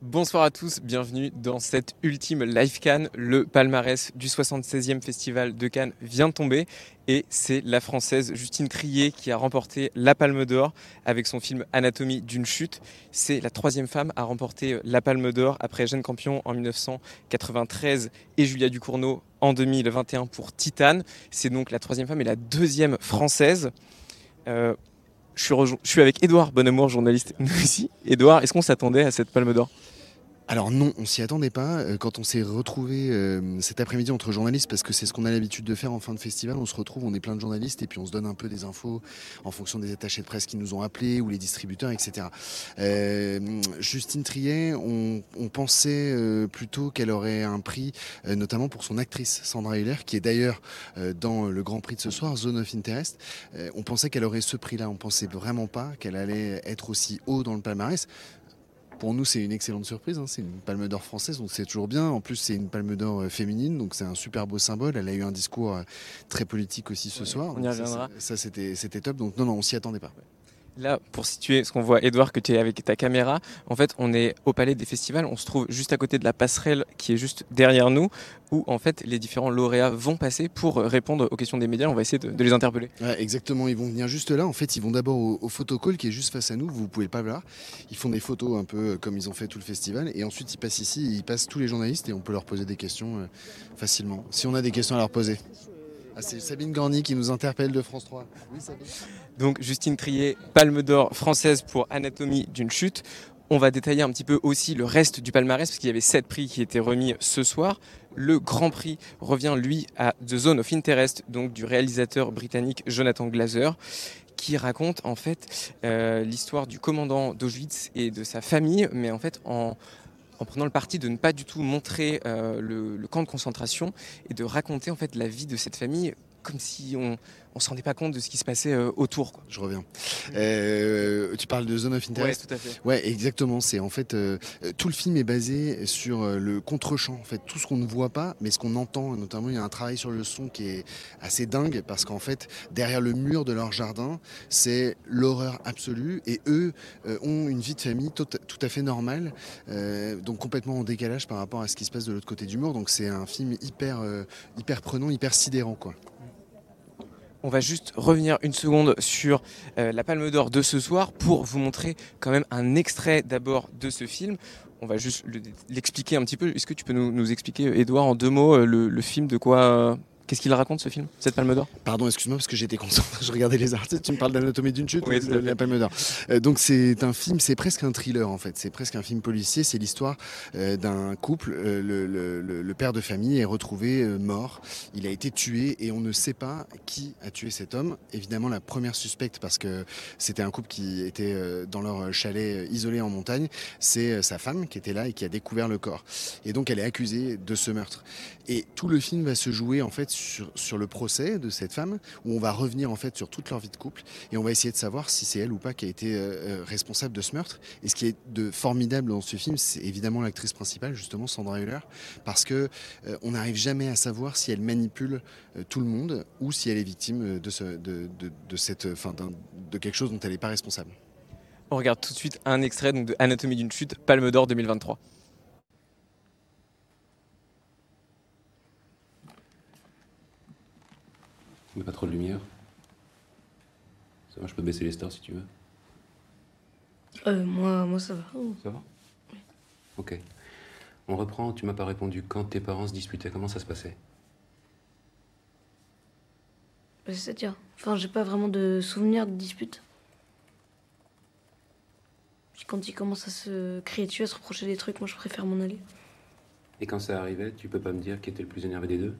Bonsoir à tous, bienvenue dans cette ultime Live Cannes. Le palmarès du 76e Festival de Cannes vient de tomber et c'est la française Justine Trier qui a remporté la Palme d'Or avec son film Anatomie d'une chute. C'est la troisième femme à remporter la Palme d'Or après Jeanne Campion en 1993 et Julia Ducournau en 2021 pour Titane. C'est donc la troisième femme et la deuxième française. Euh, je suis, avec Édouard Bonamour, journaliste nous aussi. Édouard, est-ce qu'on s'attendait à cette Palme d'Or? Alors non, on s'y attendait pas. Euh, quand on s'est retrouvé euh, cet après-midi entre journalistes, parce que c'est ce qu'on a l'habitude de faire en fin de festival, on se retrouve, on est plein de journalistes et puis on se donne un peu des infos en fonction des attachés de presse qui nous ont appelés ou les distributeurs, etc. Euh, Justine Triet, on, pensait plutôt qu'elle aurait un prix, notamment pour son actrice Sandra Hiller, qui est d'ailleurs dans le Grand Prix de ce soir, Zone of Interest. on pensait qu'elle aurait ce prix-là. On pensait vraiment pas qu'elle allait être aussi haut dans le palmarès. Pour nous, c'est une excellente surprise. Hein. C'est une palme d'or française, donc c'est toujours bien. En plus, c'est une palme d'or euh, féminine, donc c'est un super beau symbole. Elle a eu un discours euh, très politique aussi ce soir. On y reviendra. Ça, c'était top. Donc non, non, on s'y attendait pas. Là, pour situer ce qu'on voit, Edouard, que tu es avec ta caméra, en fait, on est au Palais des Festivals, on se trouve juste à côté de la passerelle qui est juste derrière nous, où en fait les différents lauréats vont passer pour répondre aux questions des médias. On va essayer de, les interpeller. exactement, ils vont venir juste là. En fait, ils vont d'abord au, photocall qui est juste face à nous. Vous pouvez pas voir. Ils font des photos un peu comme ils ont fait tout le festival, et ensuite ils passent ici, ils passent tous les journalistes et on peut leur poser des questions euh, facilement. Si on a des questions à leur poser. Ah, c'est Sabine Gorny qui nous interpelle de France 3. Oui, Sabine. Donc Justine Trier, Palme d'Or française pour Anatomie d'une chute. On va détailler un petit peu aussi le reste du palmarès, parce qu'il y avait sept prix qui étaient remis ce soir. Le grand prix revient, lui, à The Zone of Interest, donc du réalisateur britannique Jonathan Glazer, qui raconte en fait euh, l'histoire du commandant d'Auschwitz et de sa famille, mais en fait en, prenant le parti de ne pas du tout montrer euh, le, le, camp de concentration et de raconter en fait la vie de cette famille comme si on, on se rendait pas compte de ce qui se passait euh, autour. Je reviens. Euh, tu parles de Zone of Interest. Oui, tout à fait. Ouais, exactement. C'est en fait euh, tout le film est basé sur le contre-champ. En fait, tout ce qu'on ne voit pas, mais ce qu'on entend. Notamment, il y a un travail sur le son qui est assez dingue parce qu'en fait, derrière le mur de leur jardin, c'est l'horreur absolue et eux ont une vie de famille tout, à fait normale, donc complètement en décalage par rapport à ce qui se passe de l'autre côté du mur. Donc c'est un film hyper, hyper prenant, hyper sidérant, quoi. On va juste revenir une seconde sur euh, la Palme d'Or de ce soir pour vous montrer quand même un extrait d'abord de ce film. On va juste l'expliquer un petit peu. Est-ce que tu peux nous, expliquer, Edouard, en deux mots, euh, le, film de quoi Qu'est-ce qu'il raconte ce film, cette Palme d'Or? Pardon, excuse-moi parce que j'étais concentré, je regardais les artistes. Tu me parles d'Anatomie d'une chute, oui, la Palme d'Or. Euh, donc c'est un film, c'est presque un thriller en fait. C'est presque un film policier. C'est l'histoire euh, d'un couple. Euh, le, père de famille est retrouvé mort. Il a été tué et on ne sait pas qui a tué cet homme. Évidemment, la première suspecte parce que c'était un couple qui était dans leur chalet isolé en montagne, c'est sa femme qui était là et qui a découvert le corps. Et donc elle est accusée de ce meurtre. Et tout le film va se jouer en fait sur, le procès de cette femme, où on va revenir en fait sur toute leur vie de couple et on va essayer de savoir si c'est elle ou pas qui a été euh, euh, responsable de ce meurtre. Et ce qui est de formidable dans ce film, c'est évidemment l'actrice principale, justement Sandra Hüller, parce que euh, on n'arrive jamais à savoir si elle manipule tout le monde ou si elle est victime de, quelque chose dont elle n'est pas responsable. On regarde tout de suite un extrait donc, de Anatomie d'une chute, Palme d'Or 2023. Pas trop de lumière. Ça va, je peux baisser les stars si tu veux. Euh, moi, moi ça va. Ça va? Ok. On reprend, tu m'as pas répondu. Quand tes parents se disputaient, comment ça se passait? Bah, C'est-à-dire Enfin, j'ai pas vraiment de souvenirs de dispute. Puis quand ils commencent à se crier dessus, à se reprocher des trucs, moi je préfère m'en aller. Et quand ça arrivait, tu peux pas me dire qui était le plus énervé des deux?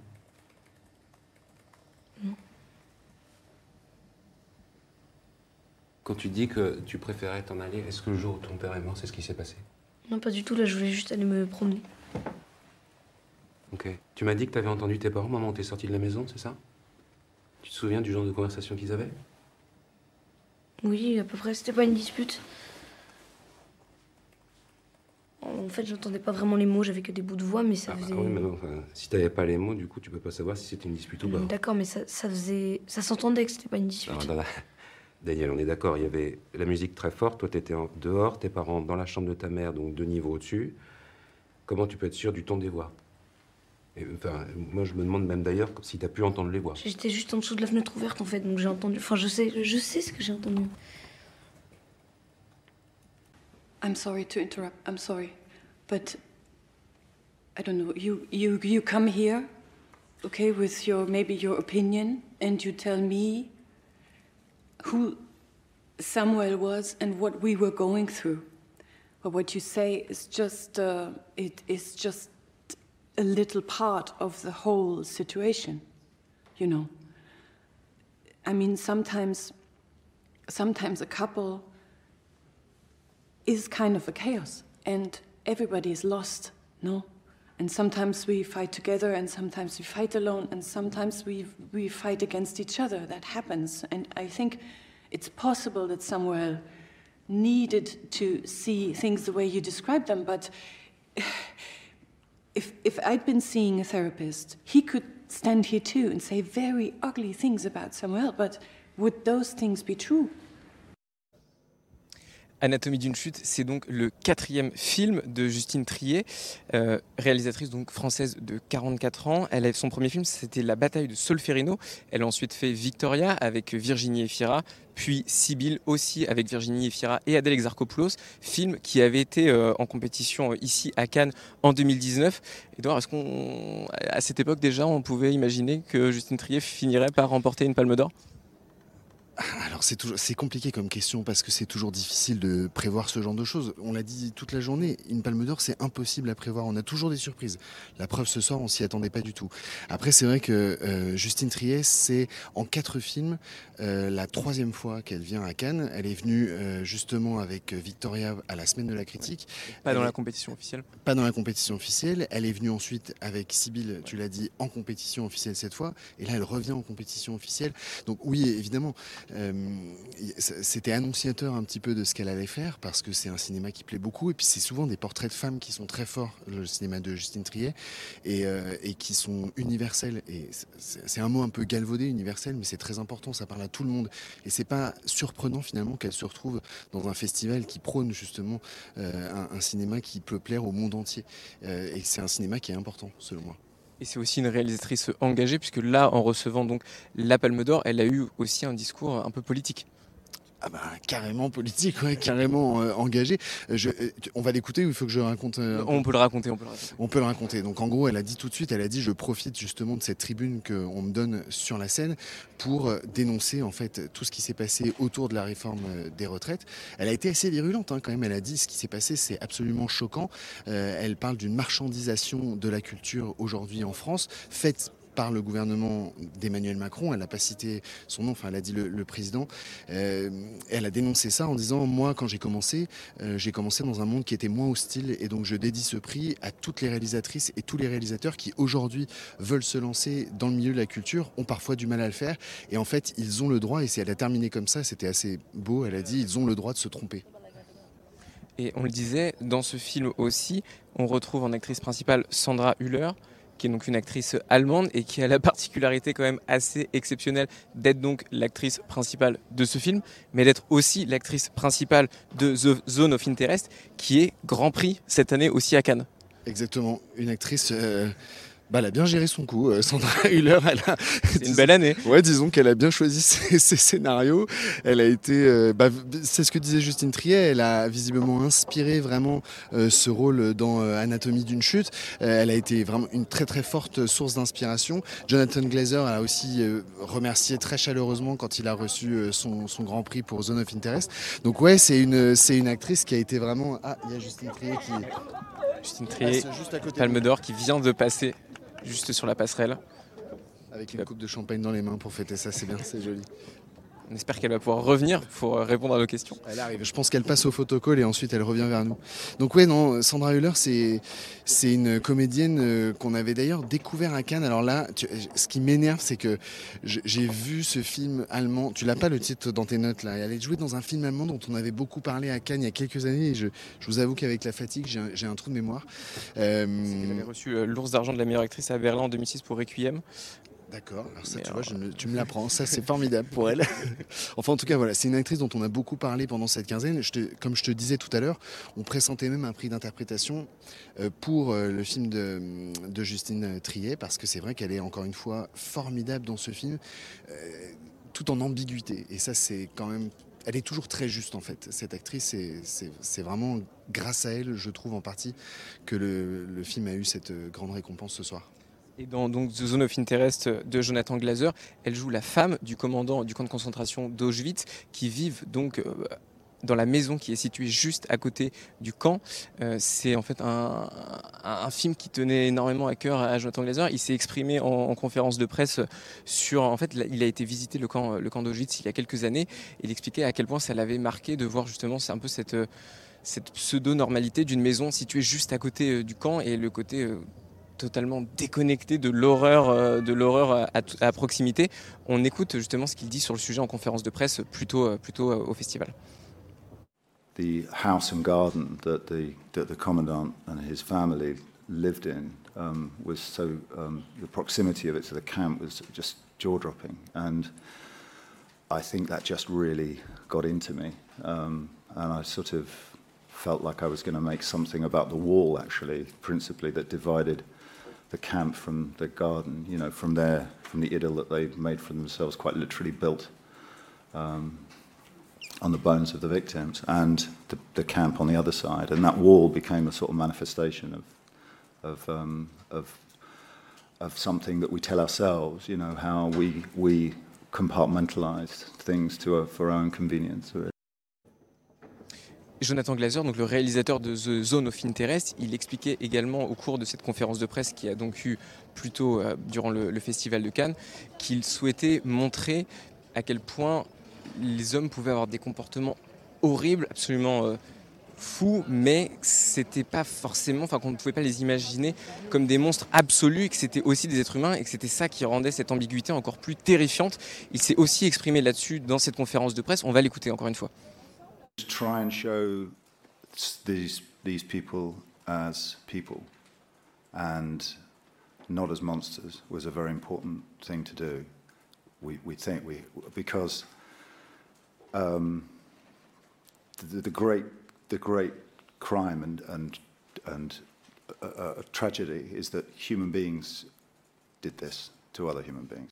Non. Quand tu dis que tu préférais t'en aller, est-ce que le jour où ton père est mort, c'est ce qui s'est passé? Non, pas du tout. Là, je voulais juste aller me promener. Ok. Tu m'as dit que tu avais entendu tes parents, maman, t'es sorti de la maison, c'est ça? Tu te souviens du genre de conversation qu'ils avaient? Oui, à peu près. C'était pas une dispute. En fait, j'entendais pas vraiment les mots, j'avais que des bouts de voix, mais ça ah, faisait. Ah oui, mais non, enfin, si t'avais pas les mots, du coup, tu peux pas savoir si c'était une dispute ou pas. D'accord, mais ça, ça faisait. Ça s'entendait que c'était pas une dispute. Non, non, Daniel, on est d'accord, il y avait la musique très forte, toi tu étais dehors, tes parents dans la chambre de ta mère, donc deux niveaux au-dessus. Comment tu peux être sûr du ton des voix? Enfin, Moi je me demande même d'ailleurs si tu as pu entendre les voix. J'étais juste en dessous de la fenêtre ouverte en fait, donc j'ai entendu. Enfin, je sais, je sais ce que j'ai entendu. I'm sorry to interrupt, I'm sorry. But I don't know, you, you, you come here, okay, with your maybe your opinion, and you tell me who Samuel was and what we were going through. But what you say is just, uh, it is just a little part of the whole situation, you know. I mean, sometimes, sometimes a couple is kind of a chaos, and everybody is lost, no? And sometimes we fight together, and sometimes we fight alone, and sometimes we, we fight against each other. That happens. And I think it's possible that Samuel needed to see things the way you describe them, but if, if I'd been seeing a therapist, he could stand here too and say very ugly things about Samuel, but would those things be true? Anatomie d'une chute, c'est donc le quatrième film de Justine Trier, euh, réalisatrice donc française de 44 ans. Elle a, son premier film, c'était La bataille de Solferino. Elle a ensuite fait Victoria avec Virginie Efira, puis Sibylle aussi avec Virginie Efira et Adèle Exarchopoulos, film qui avait été euh, en compétition ici à Cannes en 2019. Edouard, est-ce qu'à cette époque déjà, on pouvait imaginer que Justine Trier finirait par remporter une Palme d'Or? alors c'est toujours c'est compliqué comme question parce que c'est toujours difficile de prévoir ce genre de choses. On l'a dit toute la journée, une Palme d'Or c'est impossible à prévoir. On a toujours des surprises. La preuve ce soir, on s'y attendait pas du tout. Après c'est vrai que euh, Justine Triet c'est en quatre films euh, la troisième fois qu'elle vient à Cannes. Elle est venue euh, justement avec Victoria à la semaine de la critique. Pas dans la compétition officielle. Pas dans la compétition officielle. Elle est venue ensuite avec Sybille, tu l'as dit, en compétition officielle cette fois. Et là elle revient en compétition officielle. Donc oui évidemment. Euh, c'était annonciateur un petit peu de ce qu'elle allait faire parce que c'est un cinéma qui plaît beaucoup et puis c'est souvent des portraits de femmes qui sont très forts, le cinéma de Justine Triet, et, euh, qui sont universels. Et c'est un mot un peu galvaudé, universel, mais c'est très important, ça parle à tout le monde. Et c'est pas surprenant finalement qu'elle se retrouve dans un festival qui prône justement euh, un, cinéma qui peut plaire au monde entier. et c'est un cinéma qui est important selon moi. Et c'est aussi une réalisatrice engagée, puisque là, en recevant donc la Palme d'Or, elle a eu aussi un discours un peu politique. Ah bah carrément politique, ouais, carrément euh, engagé. Je, euh, on va l'écouter ou il faut que je raconte euh, On peut le raconter, on peut le raconter. On peut le raconter. Donc en gros, elle a dit tout de suite, elle a dit, je profite justement de cette tribune qu'on me donne sur la scène pour dénoncer en fait tout ce qui s'est passé autour de la réforme des retraites. Elle a été assez virulente hein, quand même. Elle a dit ce qui s'est passé, c'est absolument choquant. elle parle d'une marchandisation de la culture aujourd'hui en France, faite par le gouvernement d'Emmanuel Macron. Elle n'a pas cité son nom, enfin elle a dit le, président. Euh, elle a dénoncé ça en disant moi quand j'ai commencé, euh, j'ai commencé dans un monde qui était moins hostile et donc je dédie ce prix à toutes les réalisatrices et tous les réalisateurs qui aujourd'hui veulent se lancer dans le milieu de la culture, ont parfois du mal à le faire et en fait ils ont le droit et si elle a terminé comme ça, c'était assez beau. Elle a dit ils ont le droit de se tromper. Et on le disait, dans ce film aussi, on retrouve en actrice principale Sandra Hüller, qui est donc une actrice allemande et qui a la particularité quand même assez exceptionnelle d'être donc l'actrice principale de ce film, mais d'être aussi l'actrice principale de The Zone of Interest, qui est Grand Prix cette année aussi à Cannes. Exactement, une actrice euh, bah, elle a bien géré son coup. Euh, Sandra Hüller, elle a. C'est une belle année. Ouais, disons qu'elle a bien choisi ses, scénarios. Elle a été. Euh, bah, c'est ce que disait Justine Triet. Elle a visiblement inspiré vraiment euh, ce rôle dans Anatomie d'une chute. elle a été vraiment une très très forte source d'inspiration. Jonathan Glazer a aussi remercié très chaleureusement quand il a reçu son, son, grand prix pour Zone of Interest. Donc ouais, c'est une c'est une actrice qui a été vraiment. Ah, il y a Justine Triet qui. Justine Trier, Palme d'Or, qui vient de passer juste sur la passerelle. Avec une coupe de champagne dans les mains pour fêter ça, c'est bien, c'est joli. On espère qu'elle va pouvoir revenir pour répondre à nos questions. Elle arrive. Je pense qu'elle passe au photocall et ensuite elle revient vers nous. Donc ouais, non, Sandra Hüller, c'est une comédienne euh, qu'on avait d'ailleurs découvert à Cannes. Alors là, ce qui m'énerve, c'est que j'ai vu ce film allemand. Tu l'as pas le titre dans tes notes là. Elle est jouée dans un film allemand dont on avait beaucoup parlé à Cannes il y a quelques années. Et je, je vous avoue qu'avec la fatigue, j'ai un, trou de mémoire. Euh... Elle avait reçu euh, l'ours d'argent de la meilleure actrice à Berlin en 2006 pour Requiem. D'accord, alors ça tu vois, tu me l'apprends, ça c'est formidable pour elle. enfin en tout cas voilà, c'est une actrice dont on a beaucoup parlé pendant cette quinzaine. comme je te disais tout à l'heure, on pressentait même un prix d'interprétation euh, pour euh, le film de, Justine Trier, parce que c'est vrai qu'elle est encore une fois formidable dans ce film, euh, tout en ambiguïté. Et ça c'est quand même elle est toujours très juste en fait. Cette actrice, c'est vraiment grâce à elle, je trouve en partie, que le film a eu cette grande récompense ce soir. Et dans donc, The Zone of Interest de Jonathan Glazer, elle joue la femme du commandant du camp de concentration d'Auschwitz qui vivent donc euh, dans la maison qui est située juste à côté du camp. Euh, c'est en fait un, film qui tenait énormément à cœur à Jonathan Glazer. Il s'est exprimé en, conférence de presse sur. En fait, il a été visiter le camp, le camp d'Auschwitz il y a quelques années. Et il expliquait à quel point ça l'avait marqué de voir justement, un peu cette, cette pseudo-normalité d'une maison située juste à côté euh, du camp et le côté totalement déconnecté de l'horreur euh, de l'horreur à, proximité. On écoute justement ce qu'il dit sur le sujet en conférence de presse plutôt, euh, plutôt euh, au festival. The house and garden that the, that the commandant and his family lived in um, was so um, the proximity of it to the camp was just jaw-dropping, and I think that just really got into me, um, and I sort of felt like I was going to make something about the wall, actually, principally that divided the camp from the garden, you know, from their from the idyll that they made for themselves, quite literally built um, on the bones of the victims, and the, the, camp on the other side, and that wall became a sort of manifestation of of um, of of something that we tell ourselves, you know, how we we compartmentalize things to a, for our own convenience. Jonathan Glazer, donc le réalisateur de The Zone of Interest, il expliquait également au cours de cette conférence de presse qui a donc eu plutôt euh, durant le, festival de Cannes qu'il souhaitait montrer à quel point les hommes pouvaient avoir des comportements horribles, absolument euh, fous, mais c'était pas forcément, enfin qu'on ne pouvait pas les imaginer comme des monstres absolus, que c'était aussi des êtres humains et que c'était ça qui rendait cette ambiguïté encore plus terrifiante. Il s'est aussi exprimé là-dessus dans cette conférence de presse. On va l'écouter encore une fois. To try and show these these people as people and not as monsters was a very important thing to do. We we think we because um, the, the great the great crime and and and a, a tragedy is that human beings did this to other human beings.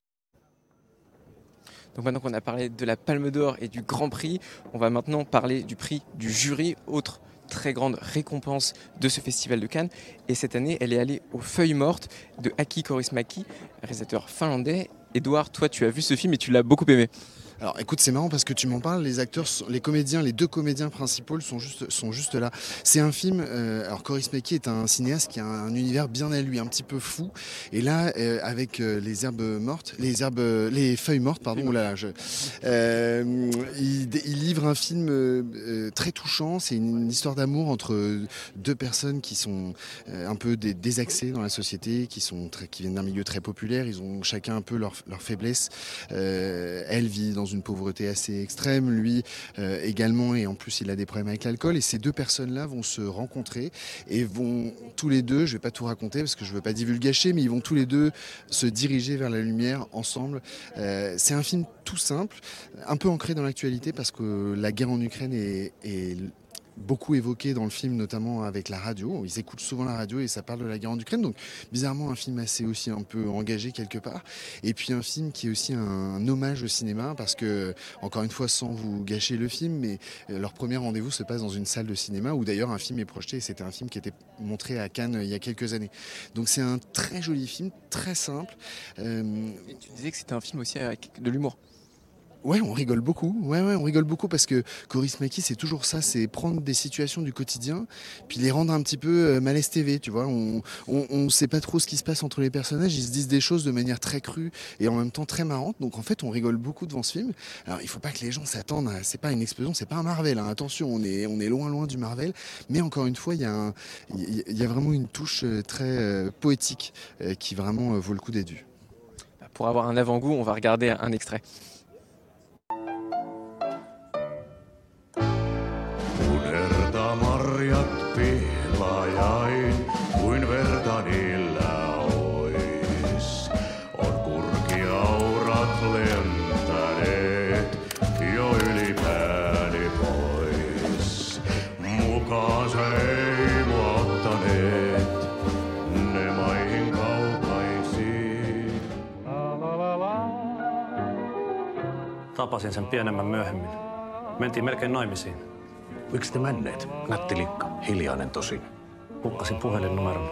Donc maintenant qu'on a parlé de la Palme d'Or et du Grand Prix, on va maintenant parler du prix du jury, autre très grande récompense de ce festival de Cannes. Et cette année, elle est allée aux Feuilles mortes de Aki Kaurismäki, réalisateur finlandais. Edouard, toi, tu as vu ce film et tu l'as beaucoup aimé. Alors écoute, c'est marrant parce que tu m'en parles, les acteurs, les comédiens, les deux comédiens principaux sont juste, sont juste là. C'est un film, euh, alors Coris Meki est un cinéaste qui a un univers bien à lui, un petit peu fou. Et là, euh, avec euh, les herbes mortes, les herbes, les feuilles mortes, pardon, là, je, il, livre un film très touchant. C'est une, histoire d'amour entre deux personnes qui sont un peu des, désaxées dans la société, qui, sont qui viennent d'un milieu très populaire. Ils ont chacun un peu leur, leur faiblesse. elle vit dans une pauvreté assez extrême, lui euh, également, et en plus il a des problèmes avec l'alcool. Et ces deux personnes-là vont se rencontrer et vont tous les deux, je vais pas tout raconter parce que je veux pas divulgacher, mais ils vont tous les deux se diriger vers la lumière ensemble. Euh, c'est un film tout simple, un peu ancré dans l'actualité parce que la guerre en Ukraine est beaucoup évoqué dans le film, notamment avec la radio. Ils écoutent souvent la radio et ça parle de la guerre en Ukraine. Donc, bizarrement, un film assez aussi un peu engagé quelque part. Et puis, un film qui est aussi un, hommage au cinéma parce que, encore une fois, sans vous gâcher le film, mais euh, leur premier rendez-vous se passe dans une salle de cinéma où d'ailleurs un film est projeté. C'était un film qui était montré à Cannes il y a quelques années. Donc, c'est un très joli film, très simple. Euh, tu disais que c'était un film aussi avec de l'humour. Ouais, on rigole beaucoup. Ouais, ouais, on rigole beaucoup parce que Coris Maki, c'est toujours ça, c'est prendre des situations du quotidien, puis les rendre un petit peu euh, malaise TV, tu vois. On, on, sait pas trop ce qui se passe entre les personnages, ils se disent des choses de manière très crue et en même temps très marrante. Donc en fait, on rigole beaucoup devant ce film. Alors il faut pas que les gens s'attendent à, c'est pas une explosion, c'est pas un Marvel. Hein. Attention, on est, on est loin, loin du Marvel. Mais encore une fois, il y a, il y a vraiment une touche euh, très euh, poétique qui vraiment vaut le coup d'être vue. Pour avoir un avant-goût, on va regarder un extrait. Tapasin sen pienemmän myöhemmin. Mentiin melkein naimisiin. Miksi te menneet? Nätti likka, hiljainen tosin. Hukkasin puhelinnumeron.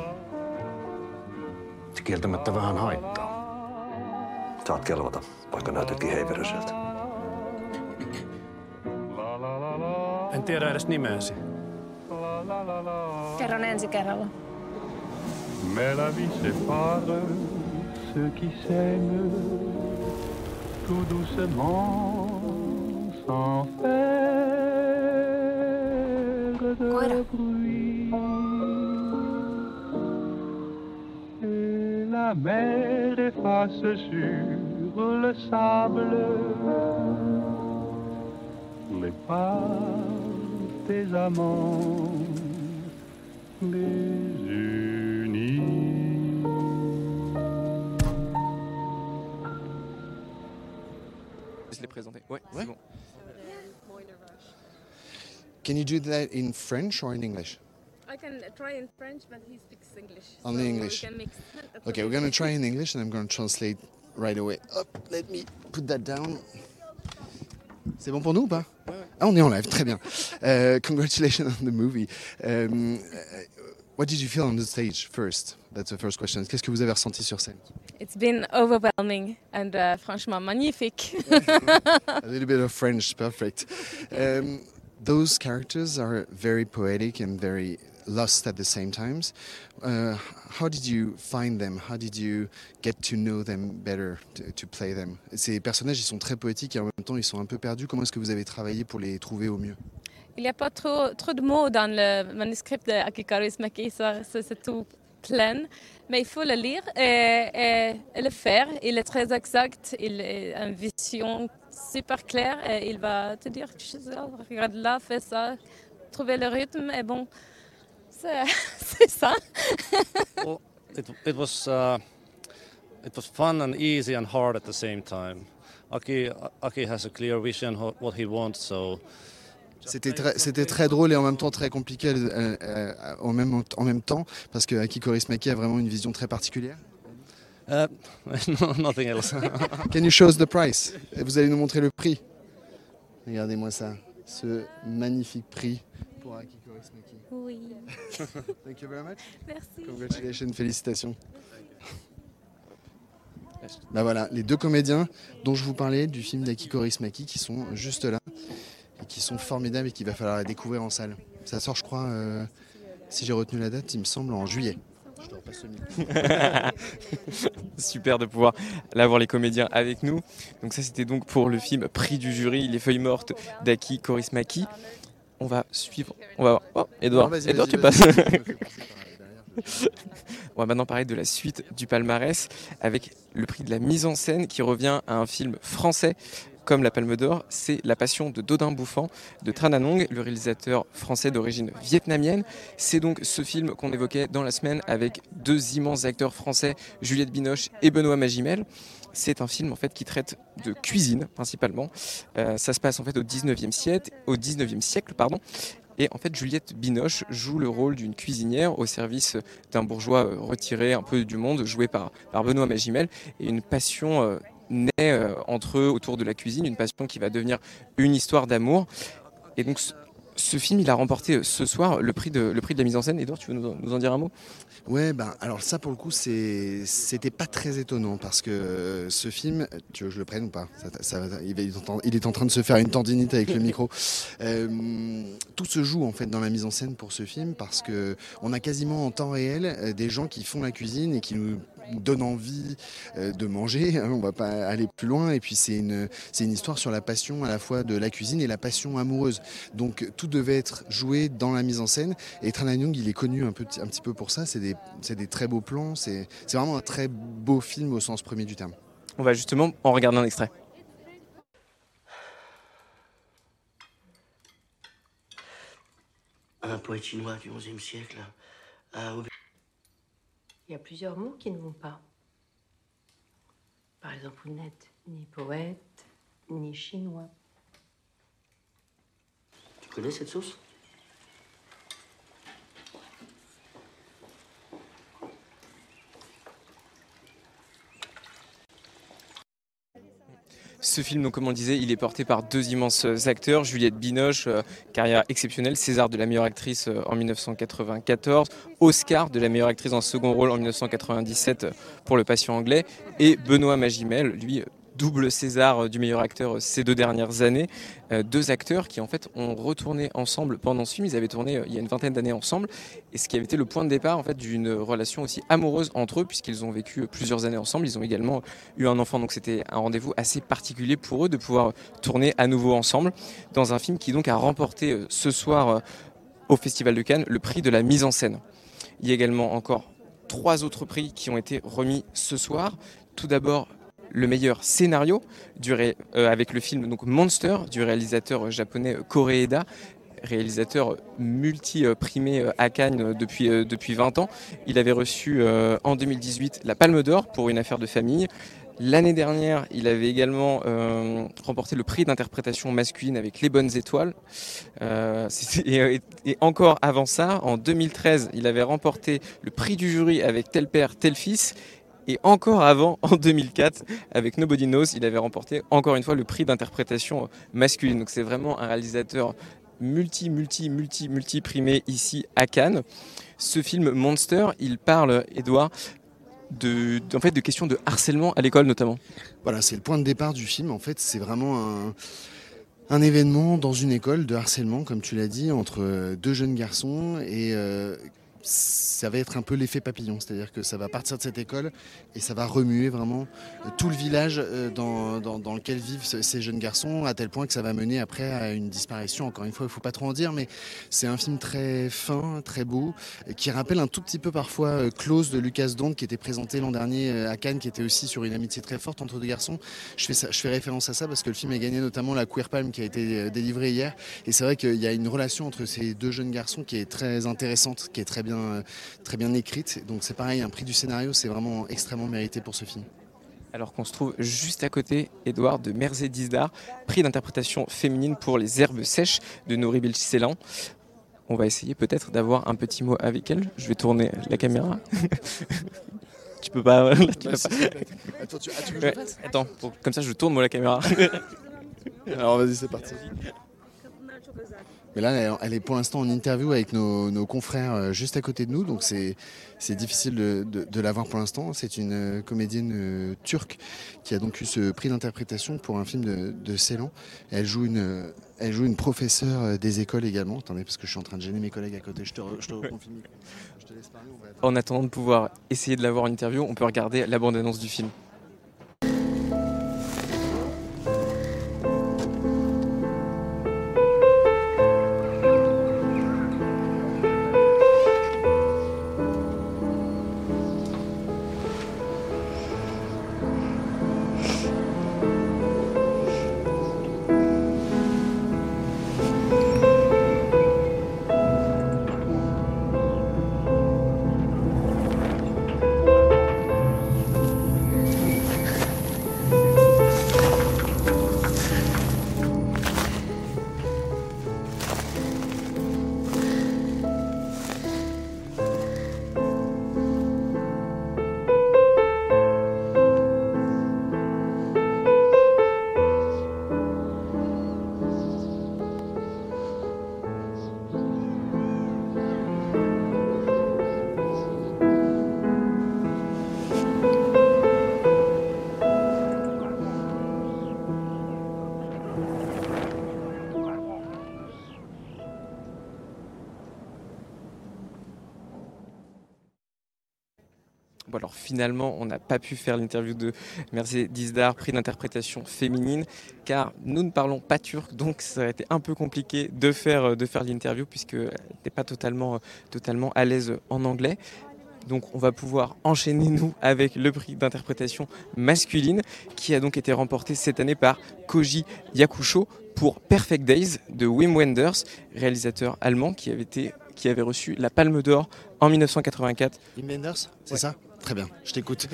Se kieltämättä vähän haittaa. Saat kelvata, vaikka näytätkin heiveröiseltä. En tiedä edes nimeäsi. Kerron ensi kerralla. Mais la vie sépare ceux qui s'aiment tout doucement sans faire de bruit. Et la mer efface sur le sable les pas des amants. Je les présenter. Ouais, Ouais. c'est bon. Can you do that in French or in English? I can try in French, but he speaks English. Only so English. We can mix. That's Okay, we're gonna try in English and I'm gonna translate right away. Hop, let me put that down. C'est bon pour nous ou pas? Ah, on est en live, très bien. Uh, congratulations on the movie. Um, uh, what did you feel on the stage first? That's the first question. Qu'est-ce que vous avez ressenti sur scène? It's been overwhelming and uh, franchement magnifique. A little bit of French, perfect. Um, those characters are very poetic and very lost at the same times. Uh, how did you find them? How did you get to know them better to, to play them? Ces personnages, ils sont très poétiques et en même temps, ils sont un peu perdus. Comment est-ce que vous avez travaillé pour les trouver au mieux? Il n'y a pas trop, trop de mots dans le manuscrit de ça, ça, c'est tout plein. Mais il faut le lire et, le faire. Il est très exact, il a une vision super claire et il va te dire, oh, regarde là, fais ça, trouver le rythme et bon, c'est ça. Well, it, it was uh, it was fun and easy and hard at the same time. Aki Aki has a clear vision what he wants, so C'était très, c'était très drôle et en même temps très compliqué euh, euh, en, même, en même temps parce que Aki Kaurismäki a vraiment une vision très particulière. uh, no, nothing else. Can you show us the price? Vous allez nous montrer le prix. Regardez-moi ça, ce magnifique prix pour Aki Kaurismäki. Oui, Thank you very much. merci. Congratulations, félicitations. Bah voilà, les deux comédiens dont je vous parlais du film d'Aki Kaurismäki qui sont juste là et qui sont formidables et qu'il va falloir découvrir en salle. Ça sort, je crois, euh, si j'ai retenu la date, il me semble en juillet. Je te repasse le. Super de pouvoir l'avoir les comédiens avec nous. Donc ça c'était donc pour le film Prix du jury, Les feuilles mortes d'Aki Korismaki. On va suivre. On va voir. Oh, Edouard, Non, Edouard, tu passes. On va maintenant parler de la suite du palmarès avec le prix de la mise en scène qui revient à un film français comme La Palme d'Or, c'est La Passion de Dodin Bouffant de Tran Anong, le réalisateur français d'origine vietnamienne. C'est donc ce film qu'on évoquait dans la semaine avec deux immenses acteurs français, Juliette Binoche et Benoît Magimel. C'est un film en fait qui traite de cuisine principalement. Euh, ça se passe en fait au 19e siècle, au 19e siècle pardon. Et en fait, Juliette Binoche joue le rôle d'une cuisinière au service d'un bourgeois euh, retiré un peu du monde, joué par, par Benoît Magimel. Et une passion euh, naît euh, entre eux autour de la cuisine, une passion qui va devenir une histoire d'amour. Et donc, ce, film, il a remporté euh, ce soir le prix de, le prix de la mise en scène. Edouard, tu veux nous, en- nous en dire un mot? Ouais, ben alors ça pour le coup, c'était pas très étonnant parce que euh, ce film, tu veux que je le prenne ou pas? Ça- ça- il, est en, il est en train de se faire une tendinite avec le micro. Euh, tout se joue en fait dans la mise en scène pour ce film parce que on a quasiment en temps réel des gens qui font la cuisine et qui nous donnent envie euh, de manger. hein, on va pas aller plus loin. Et puis c'est une c'est une histoire sur la passion à la fois de la cuisine et la passion amoureuse. Donc tout devait être joué dans la mise en scène. Et Tran Young, il est connu un, peu, un petit peu pour ça. C'est des, c'est des très beaux plans. C'est c'est vraiment un très beau film au sens premier du terme. On va justement en regarder un extrait. Un poète chinois du XIe siècle a Il y a plusieurs mots qui ne vont pas. Par exemple, vous n'êtes ni poète, ni chinois. Tu connais cette sauce? Ce film, comme on disait, il est porté par deux immenses acteurs. Juliette Binoche, euh, carrière exceptionnelle, César de la meilleure actrice euh, en 1994, Oscar de la meilleure actrice en second rôle en 1997 euh, pour Le Patient anglais, et Benoît Magimel, lui, double César du meilleur acteur ces deux dernières années. Euh, deux acteurs qui en fait ont retourné ensemble pendant ce film. Ils avaient tourné euh, il y a une vingtaine d'années ensemble et ce qui avait été le point de départ en fait d'une relation aussi amoureuse entre eux puisqu'ils ont vécu plusieurs années ensemble. Ils ont également eu un enfant donc c'était un rendez-vous assez particulier pour eux de pouvoir tourner à nouveau ensemble dans un film qui donc a remporté euh, ce soir au Festival de Cannes le prix de la mise en scène. Il y a également encore trois autres prix qui ont été remis ce soir. Tout d'abord le meilleur scénario euh, avec le film Monster du réalisateur japonais Koreeda réalisateur multi-primé à Cannes depuis, euh, depuis 20 ans. Il avait reçu euh, en 2018 la Palme d'Or pour une affaire de famille. L'année dernière, il avait également remporté le prix d'interprétation masculine avec Les Bonnes Étoiles. et, encore avant ça, en 2013, il avait remporté le prix du jury avec Tel Père, Tel Fils. Et encore avant, en 2004, avec Nobody Knows, il avait remporté encore une fois le prix d'interprétation masculine. Donc c'est vraiment un réalisateur multi, multi, multi, multi primé ici à Cannes. Ce film Monster, il parle, Edouard, de, en fait, de questions de harcèlement à l'école notamment. Voilà, c'est le point de départ du film. En fait, c'est vraiment un, événement dans une école de harcèlement, comme tu l'as dit, entre deux jeunes garçons et euh, ça va être un peu l'effet papillon, c'est-à-dire que ça va partir de cette école et ça va remuer vraiment euh, tout le village euh, dans, lequel vivent ces jeunes garçons, à tel point que ça va mener après à une disparition. Encore une fois, il ne faut pas trop en dire, mais c'est un film très fin, très beau, qui rappelle un tout petit peu parfois euh, Close de Lucas Dont, qui était présenté l'an dernier à Cannes, qui était aussi sur une amitié très forte entre deux garçons. Je fais, je fais référence à ça parce que le film a gagné notamment la Queer Palm qui a été délivrée hier. Et c'est vrai qu'il y a une relation entre ces deux jeunes garçons qui est très intéressante, qui est très bien très bien écrite. Donc c'est pareil, un prix du scénario, c'est vraiment extrêmement mérité pour ce film. Alors qu'on se trouve juste à côté, Edouard, de Mercedes Dar, prix d'interprétation féminine pour les herbes sèches de Nouri Belchiselan. On va essayer peut-être d'avoir un petit mot avec elle. Je vais tourner la caméra. tu peux pas. Attends, tu, je Attends, comme ça je tourne moi la caméra. Alors vas-y, c'est parti. Mais là, elle est pour l'instant en interview avec nos, confrères euh, juste à côté de nous, donc c'est difficile de, la voir pour l'instant. C'est une euh, comédienne euh, turque qui a donc eu ce prix d'interprétation pour un film de, de Ceylan. Elle joue une, professeure des écoles également. Attendez, parce que je suis en train de gêner mes collègues à côté. Je te, te Je te laisse parler. En attendant de pouvoir essayer de l'avoir en interview, on peut regarder la bande-annonce du film. Finalement, on n'a pas pu faire l'interview de Mercedes Dizdar, prix d'interprétation féminine, car nous ne parlons pas turc, donc ça a été un peu compliqué de faire, de faire l'interview puisqu'elle n'était pas totalement, totalement à l'aise en anglais. Donc on va pouvoir enchaîner nous avec le prix d'interprétation masculine qui a donc été remporté cette année par Koji Yakusho pour Perfect Days de Wim Wenders, réalisateur allemand qui avait, été, qui avait reçu la Palme d'Or en 1984. Wim Wenders, c'est ça? Très bien, je t'écoute.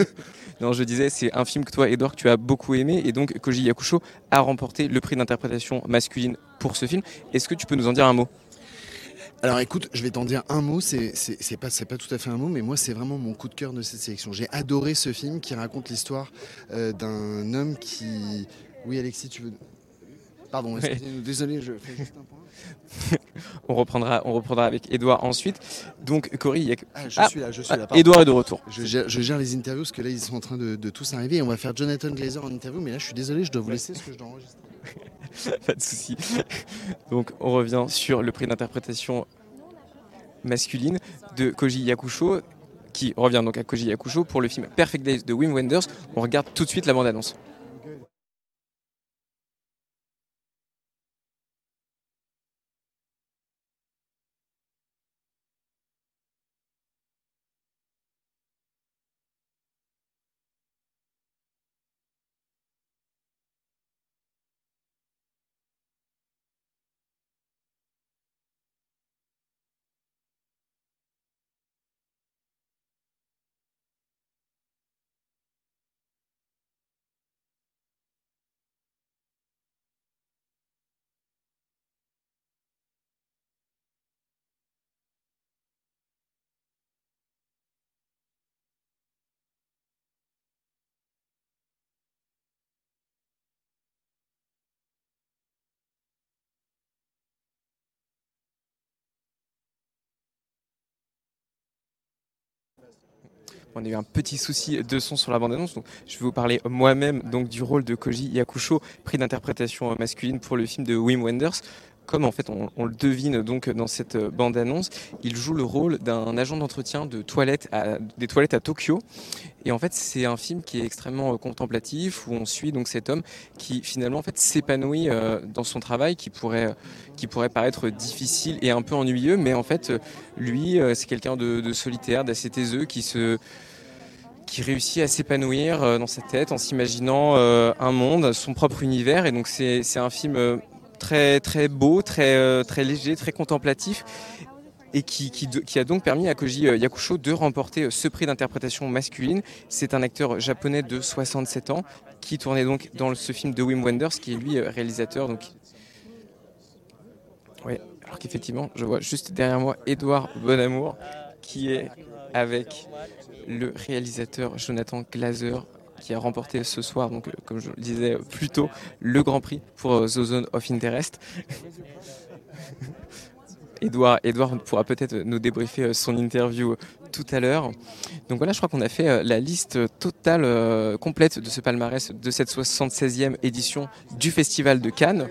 non, je disais, c'est un film que toi, Edouard, tu as beaucoup aimé, et donc Koji Yakusho a remporté le prix d'interprétation masculine pour ce film. Est-ce que tu peux nous en dire un mot? Alors écoute, je vais t'en dire un mot, c'est pas, pas tout à fait un mot, mais moi c'est vraiment mon coup de cœur de cette sélection. J'ai adoré ce film qui raconte l'histoire euh, d'un homme qui... Oui Alexis, tu veux... Pardon, excusez-nous, désolé, je fais juste un point. on, reprendra, on reprendra avec Edouard ensuite. Donc Cory, il y a... Ah, je suis là, je suis là. Edouard est de retour. Je gère, je gère, les interviews parce que là ils sont en train de, de tous arriver et on va faire Jonathan Glazer en interview, mais là je suis désolé, je dois vous laisser parce que je dois enregistrer. pas de souci. Donc on revient sur le prix d'interprétation masculine de Koji Yakusho, qui revient donc à Koji Yakusho pour le film Perfect Days de Wim Wenders. On regarde tout de suite la bande-annonce. On a eu un petit souci de son sur la bande-annonce. Donc, je vais vous parler moi-même donc du rôle de Koji Yakusho, prix d'interprétation masculine pour le film de Wim Wenders. Comme en fait on, le devine donc dans cette bande-annonce, il joue le rôle d'un agent d'entretien de toilettes des toilettes à Tokyo. Et en fait, c'est un film qui est extrêmement contemplatif où on suit donc cet homme qui finalement en fait s'épanouit euh, dans son travail, qui pourrait qui pourrait paraître difficile et un peu ennuyeux, mais en fait, lui, euh, c'est quelqu'un de, solitaire, d'assez taiseux, qui se qui réussit à s'épanouir euh, dans sa tête en s'imaginant euh, un monde, son propre univers. Et donc c'est un film euh, très très beau, très très léger, très contemplatif et qui, a donc permis à Koji Yakusho de remporter ce prix d'interprétation masculine. C'est un acteur japonais de 67 ans qui tournait donc dans ce film de Wim Wenders, qui est lui réalisateur. Donc, alors qu'effectivement, je vois juste derrière moi Edouard Bonamour qui est avec le réalisateur Jonathan Glazer qui a remporté ce soir, donc, euh, comme je le disais plus tôt, le Grand Prix pour euh, The Zone of Interest. Edouard, Edouard pourra peut-être nous débriefer euh, son interview tout à l'heure. Donc voilà, je crois qu'on a fait la liste totale, complète de ce palmarès de cette 76e édition du Festival de Cannes.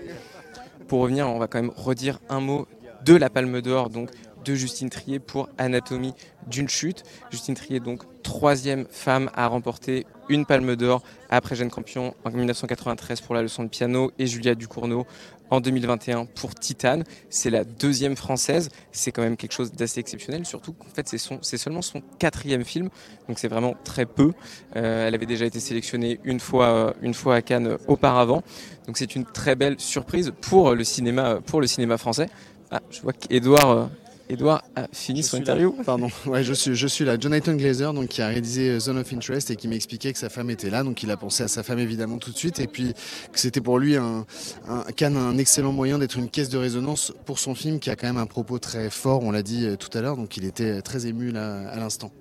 Pour revenir, on va quand même redire un mot de la Palme d'Or, donc Justine Trier pour Anatomie d'une chute. Justine Trier, donc troisième femme à remporter une palme d'or après Jeanne Campion en 1993 pour la leçon de piano et Julia Ducournau en 2021 pour Titane. C'est la deuxième française. C'est quand même quelque chose d'assez exceptionnel, surtout qu'en fait c'est, seulement son quatrième film, donc c'est vraiment très peu. Euh, elle avait déjà été sélectionnée une fois, euh, une fois à Cannes auparavant, donc c'est une très belle surprise pour le cinéma, pour le cinéma français. Ah, je vois qu'Edouard Edouard a fini son interview. Pardon, ouais, je suis, je suis là. Jonathan Glazer, donc, qui a réalisé euh, Zone of Interest et qui m'expliquait que sa femme était là. Donc il a pensé à sa femme évidemment tout de suite. Et puis que c'était pour lui un, un, un excellent moyen d'être une caisse de résonance pour son film qui a quand même un propos très fort, on l'a dit euh, tout à l'heure. Donc il était très ému là à l'instant.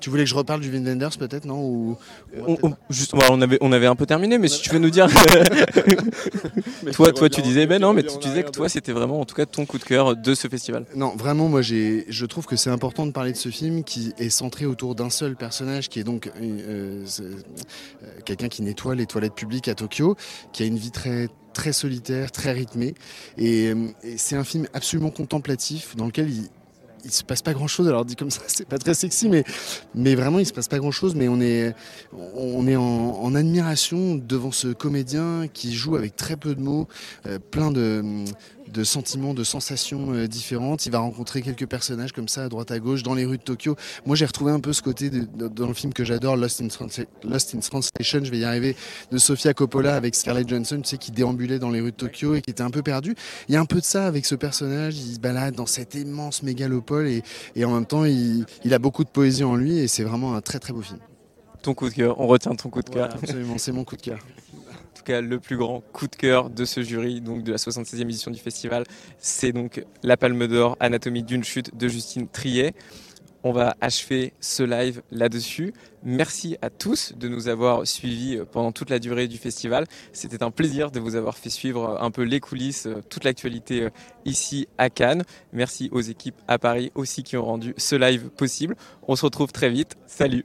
Tu voulais que je reparle du Wenders peut-être, non Ou, Justement, on avait, on avait un peu terminé, mais si tu veux nous dire. toi, toi tu disais, ben non, mais tu disais que toi, c'était vraiment en tout cas ton coup de cœur de ce festival. Non, vraiment, moi, je trouve que c'est important de parler de ce film qui est centré autour d'un seul personnage, qui est donc euh, euh, quelqu'un qui nettoie les toilettes publiques à Tokyo, qui a une vie très très solitaire, très rythmée. Et, et c'est un film absolument contemplatif dans lequel il, il se passe pas grand chose. Alors dit comme ça, c'est pas très sexy, mais, vraiment il se passe pas grand chose. Mais on est, on est en, admiration devant ce comédien qui joue avec très peu de mots, euh, plein de, de sentiments, de sensations euh, différentes. Il va rencontrer quelques personnages comme ça à droite à gauche dans les rues de Tokyo. Moi, j'ai retrouvé un peu ce côté dans le film que j'adore, Lost in, Lost in Translation. Je vais y arriver de Sofia Coppola avec Scarlett Johansson, tu sais, qui déambulait dans les rues de Tokyo et qui était un peu perdu. Il y a un peu de ça avec ce personnage. Il se balade dans cette immense mégalopole et, et en même temps, il, il a beaucoup de poésie en lui et c'est vraiment un très très beau film. Ton coup de cœur, on retient ton coup de cœur. absolument, c'est mon coup de cœur. Tout cas, le plus grand coup de cœur de ce jury, donc de la 76e édition du festival, c'est donc la Palme d'Or Anatomie d'une chute de Justine Triet. On va achever ce live là-dessus. Merci à tous de nous avoir suivis pendant toute la durée du festival. C'était un plaisir de vous avoir fait suivre un peu les coulisses, toute l'actualité ici à Cannes. Merci aux équipes à Paris aussi qui ont rendu ce live possible. On se retrouve très vite. Salut